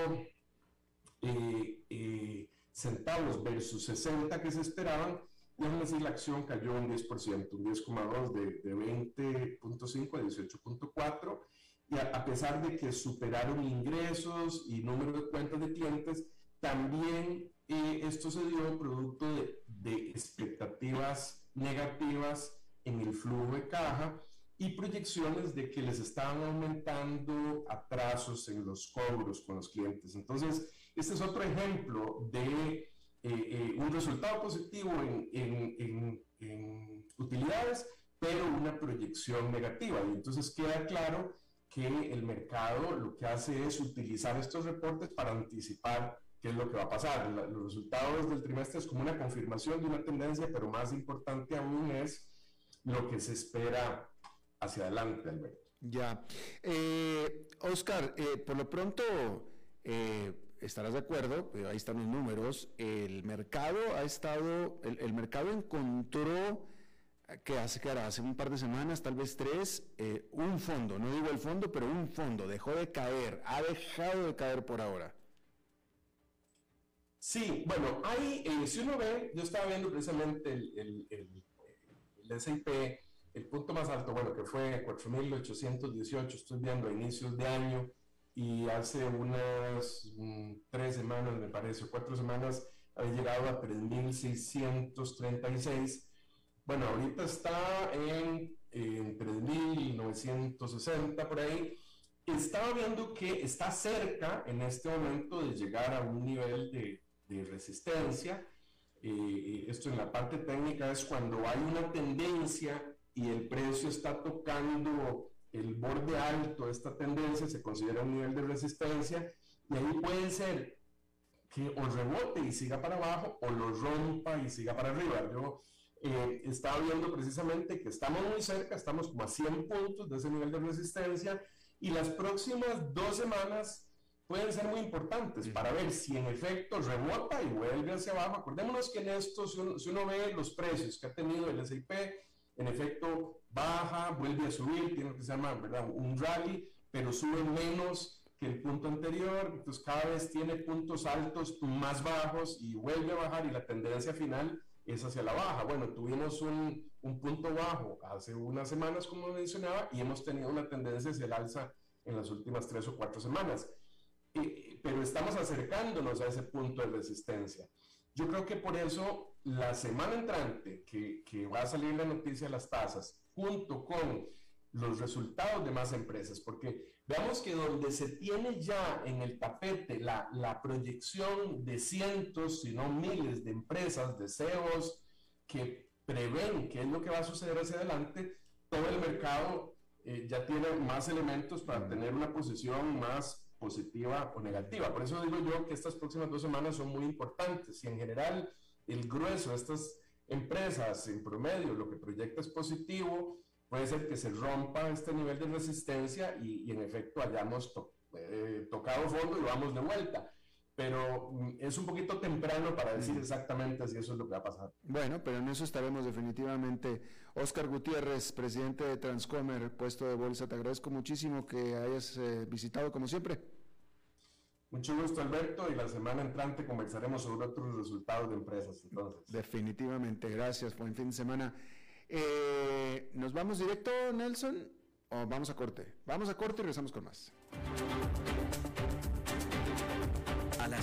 eh, centavos versus 60 que se esperaban. Déjame decir, la acción cayó un 10%, un 10,2% de, de 20.5 a 18.4%, y a, pesar de que superaron ingresos y número de cuentas de clientes, también eh, esto se dio producto de expectativas negativas en el flujo de caja y proyecciones de que les estaban aumentando atrasos en los cobros con los clientes. Entonces, este es otro ejemplo de eh, eh, un resultado positivo en, utilidades, pero una proyección negativa. Y entonces queda claro que el mercado lo que hace es utilizar estos reportes para anticipar qué es lo que va a pasar. los resultados del trimestre es como una confirmación de una tendencia, pero más importante aún es lo que se espera hacia adelante, Alberto. Ya. Eh, Oscar, por lo pronto, estarás de acuerdo, pero ahí están los números, el mercado ha estado, el, mercado encontró, que hace, que hace un par de semanas, tal vez tres, eh, un fondo, no digo el fondo, pero un fondo, dejó de caer, ha dejado de caer por ahora. Sí, bueno, hay, eh, si uno ve, yo estaba viendo precisamente el, el, el, el S&P, el punto más alto, bueno, que fue 4.818, estoy viendo a inicios de año, y hace unas mm, tres semanas, me parece, cuatro semanas, había llegado a 3.636. Bueno, ahorita está en, en 3.960 por ahí. Estaba viendo que está cerca en este momento de llegar a un nivel de, de resistencia. Eh, esto en la parte técnica es cuando hay una tendencia y el precio está tocando el borde alto de esta tendencia se considera un nivel de resistencia y ahí puede ser que o rebote y siga para abajo o lo rompa y siga para arriba. Yo eh, estaba viendo precisamente que estamos muy cerca, estamos como a 100 puntos de ese nivel de resistencia y las próximas dos semanas pueden ser muy importantes para ver si en efecto rebota y vuelve hacia abajo. Acordémonos que en esto, si uno, si uno ve los precios que ha tenido el S&P, en efecto baja, vuelve a subir, tiene lo que se llama ¿verdad? un rally, pero sube menos que el punto anterior, entonces cada vez tiene puntos altos más bajos y vuelve a bajar y la tendencia final es hacia la baja. Bueno, tuvimos un, un punto bajo hace unas semanas, como mencionaba, y hemos tenido una tendencia hacia el alza en las últimas tres o cuatro semanas. Pero estamos acercándonos a ese punto de resistencia. Yo creo que por eso la semana entrante, que, que, va a salir la noticia de las tasas, junto con los resultados de más empresas, porque veamos que donde se tiene ya en el tapete la, la proyección de cientos, si no miles de empresas, de CEOs, que prevén qué es lo que va a suceder hacia adelante, todo el mercado eh, ya tiene más elementos para tener una posición más positiva o negativa. Por eso digo yo que estas próximas dos semanas son muy importantes y en general el grueso de estas empresas en promedio lo que proyecta es positivo, puede ser que se rompa este nivel de resistencia y, en efecto hayamos eh, tocado fondo y vamos de vuelta. Pero mm, es un poquito temprano para decir exactamente si eso es lo que va a pasar. Bueno, pero en eso estaremos definitivamente. Oscar Gutiérrez, presidente de Transcomer, puesto de bolsa, te agradezco muchísimo que hayas eh, visitado como siempre. Mucho gusto, Alberto, y la semana entrante conversaremos sobre otros resultados de empresas. Entonces. Definitivamente, gracias, buen fin de semana. Eh, ¿Nos vamos directo, Nelson? ¿O vamos a corte? Vamos a corte y regresamos con más.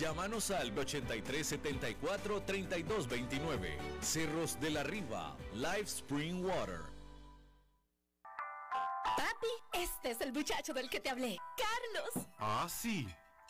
Llámanos al 8374 3229. Cerros de la Riva, Live Spring Water. Papi, este es el muchacho del que te hablé, Carlos. Ah, sí.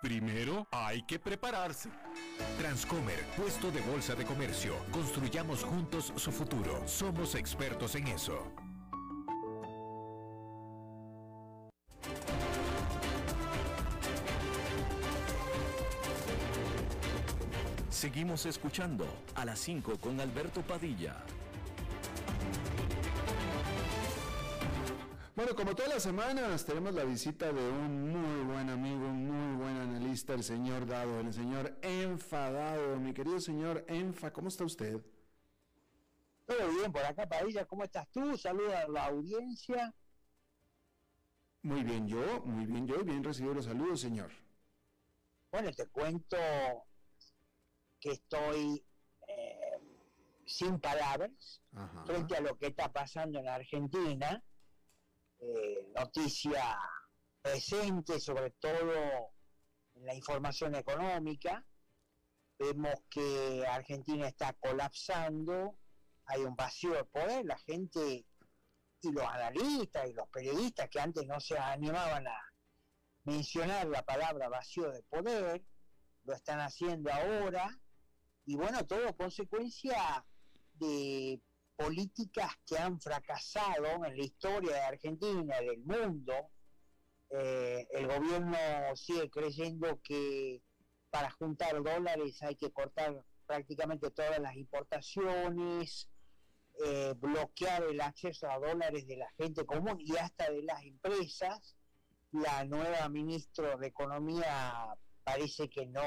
primero hay que prepararse. Transcomer, puesto de bolsa de comercio. Construyamos juntos su futuro. Somos expertos en eso. Seguimos escuchando a las 5 con Alberto Padilla. Bueno, como todas las semanas, tenemos la visita de un muy buen amigo, un muy analista, el señor Dado, el señor Enfadado. Mi querido señor Enfa, ¿cómo está usted? Todo bien, por acá, Padilla, ¿cómo estás tú? Saluda a la audiencia. Muy bien, yo, muy bien, yo, bien recibido los saludos, señor. Bueno, te cuento que estoy eh, sin palabras frente a lo que está pasando en Argentina eh, noticia presente, sobre todo en la información económica. Vemos que Argentina está colapsando, hay un vacío de poder, la gente y los analistas y los periodistas que antes no se animaban a mencionar la palabra vacío de poder, lo están haciendo ahora, y bueno, todo consecuencia de políticas que han fracasado en la historia de Argentina, del mundo. Eh, el gobierno sigue creyendo que para juntar dólares hay que cortar prácticamente todas las importaciones, eh, bloquear el acceso a dólares de la gente común y hasta de las empresas. La nueva ministra de Economía parece que no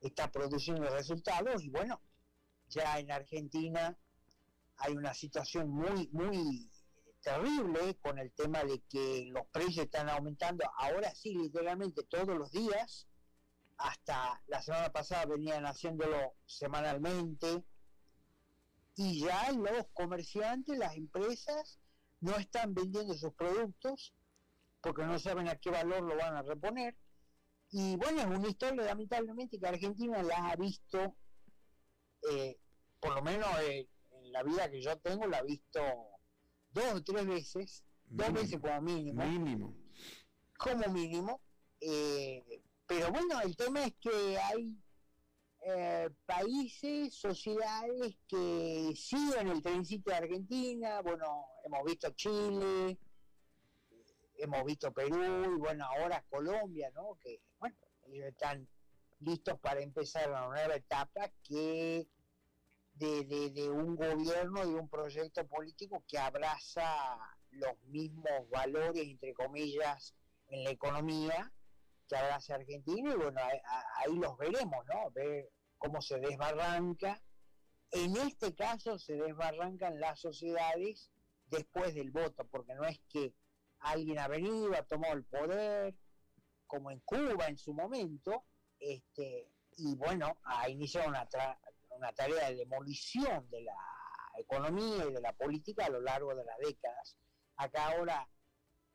está produciendo resultados y bueno, ya en Argentina hay una situación muy, muy terrible con el tema de que los precios están aumentando, ahora sí, literalmente todos los días, hasta la semana pasada venían haciéndolo semanalmente, y ya los comerciantes, las empresas, no están vendiendo sus productos porque no saben a qué valor lo van a reponer. Y bueno, es una historia lamentablemente que Argentina la ha visto, eh, por lo menos eh, la vida que yo tengo la he visto dos o tres veces, dos veces como mínimo. Mínimo. Como mínimo. Eh, pero bueno, el tema es que hay eh, países, sociedades que siguen el trencito de Argentina, bueno, hemos visto Chile, hemos visto Perú y bueno, ahora Colombia, ¿no? Que bueno, ellos están listos para empezar una nueva etapa que de, un gobierno, de un proyecto político que abraza los mismos valores, entre comillas, en la economía que abraza Argentina y bueno, ahí, los veremos, ¿no? Ver cómo se desbarranca. En este caso se desbarrancan las sociedades después del voto, porque no es que alguien ha venido, ha tomado el poder, como en Cuba en su momento, este, y bueno, ha iniciado una, una tarea de demolición de la economía y de la política a lo largo de las décadas. Acá ahora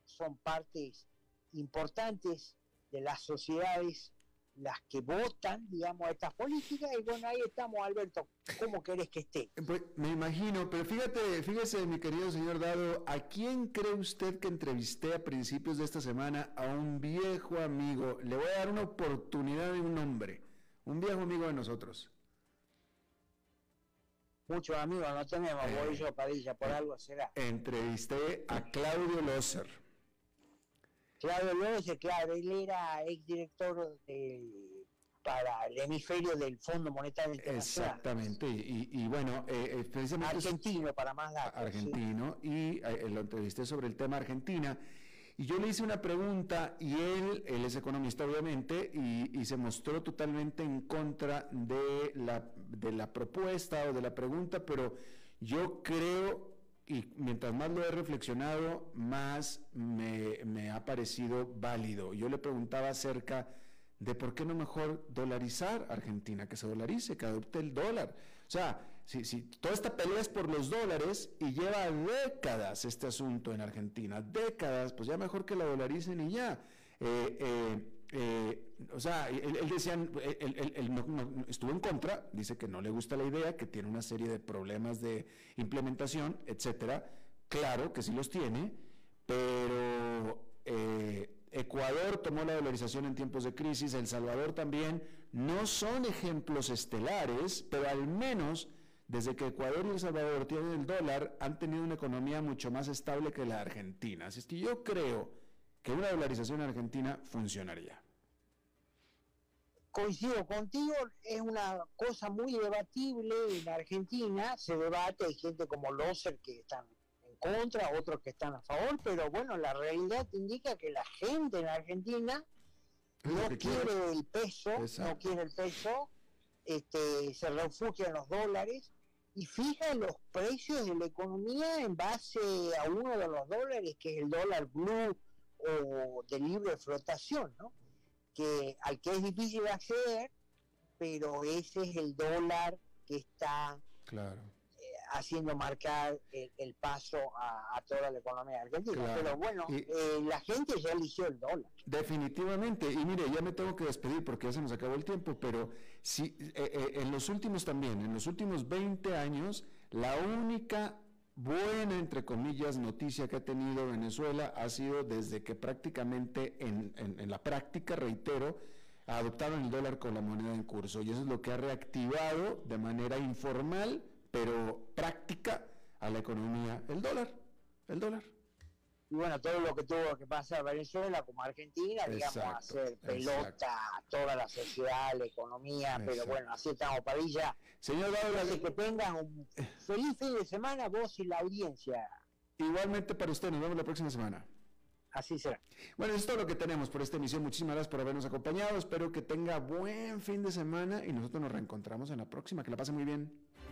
son partes importantes de las sociedades las que votan, digamos, estas políticas, y bueno, ahí estamos, Alberto, ¿cómo querés que esté? Pues, me imagino, pero fíjate, fíjese, mi querido señor Dado, ¿a quién cree usted que entrevisté a principios de esta semana a un viejo amigo? Le voy a dar una oportunidad de un nombre, un viejo amigo de nosotros. Muchos amigos no tenemos, eh, Padilla, por algo será. Entrevisté a Claudio Loser. Claudio Loser, claro, él era exdirector para el hemisferio del Fondo Monetario Internacional. Exactamente, y, bueno, eh, eh Argentino, para más datos. Argentino, y eh, lo entrevisté sobre el tema Argentina. Y yo le hice una pregunta y él, él es economista obviamente, y, se mostró totalmente en contra de la, de la propuesta o de la pregunta, pero yo creo y mientras más lo he reflexionado, más me, ha parecido válido. Yo le preguntaba acerca de por qué no mejor dolarizar Argentina, que se dolarice, que adopte el dólar. O sea, si, si toda esta pelea es por los dólares y lleva décadas este asunto en Argentina, décadas, pues ya mejor que la dolaricen y ya. Eh, eh, eh, o sea, él, decía, él, estuvo en contra, dice que no le gusta la idea, que tiene una serie de problemas de implementación, etcétera. Claro que sí los tiene, pero Ecuador tomó la dolarización en tiempos de crisis, El Salvador también. No son ejemplos estelares, pero al menos desde que Ecuador y El Salvador tienen el dólar, han tenido una economía mucho más estable que la Argentina. Así es que yo creo que una dolarización en Argentina funcionaría. Coincido contigo, es una cosa muy debatible en Argentina, se debate, hay gente como Loser que están en contra, otros que están a favor, pero bueno, la realidad indica que la gente en Argentina no quiere el peso, no quiere el peso, este, se refugia en los dólares y fija los precios de la economía en base a uno de los dólares, que es el dólar blue o de libre flotación, ¿no? que al que es difícil acceder, pero ese es el dólar que está claro. Eh, haciendo marcar el, paso a, toda la economía argentina. Pero bueno, eh, la gente ya eligió el dólar. Definitivamente, y mire, ya me tengo que despedir porque ya se nos acabó el tiempo, pero si eh, en los últimos también, en los últimos 20 años, la única buena, entre comillas, noticia que ha tenido Venezuela ha sido desde que prácticamente en, la práctica, reitero, adoptaron el dólar con la moneda en curso. Y eso es lo que ha reactivado de manera informal, pero práctica, a la economía el dólar. El dólar y bueno, todo lo que tuvo que pasar Venezuela como Argentina, digamos, hacer pelota toda la sociedad, la economía, pero bueno, así estamos, Padilla. Señor Dávila, que tengan un feliz fin de semana vos y la audiencia. Igualmente para usted, nos vemos la próxima semana. Así será. Bueno, eso es todo lo que tenemos por esta emisión. Muchísimas gracias por habernos acompañado. Espero que tenga buen fin de semana y nosotros nos reencontramos en la próxima. Que la pase muy bien.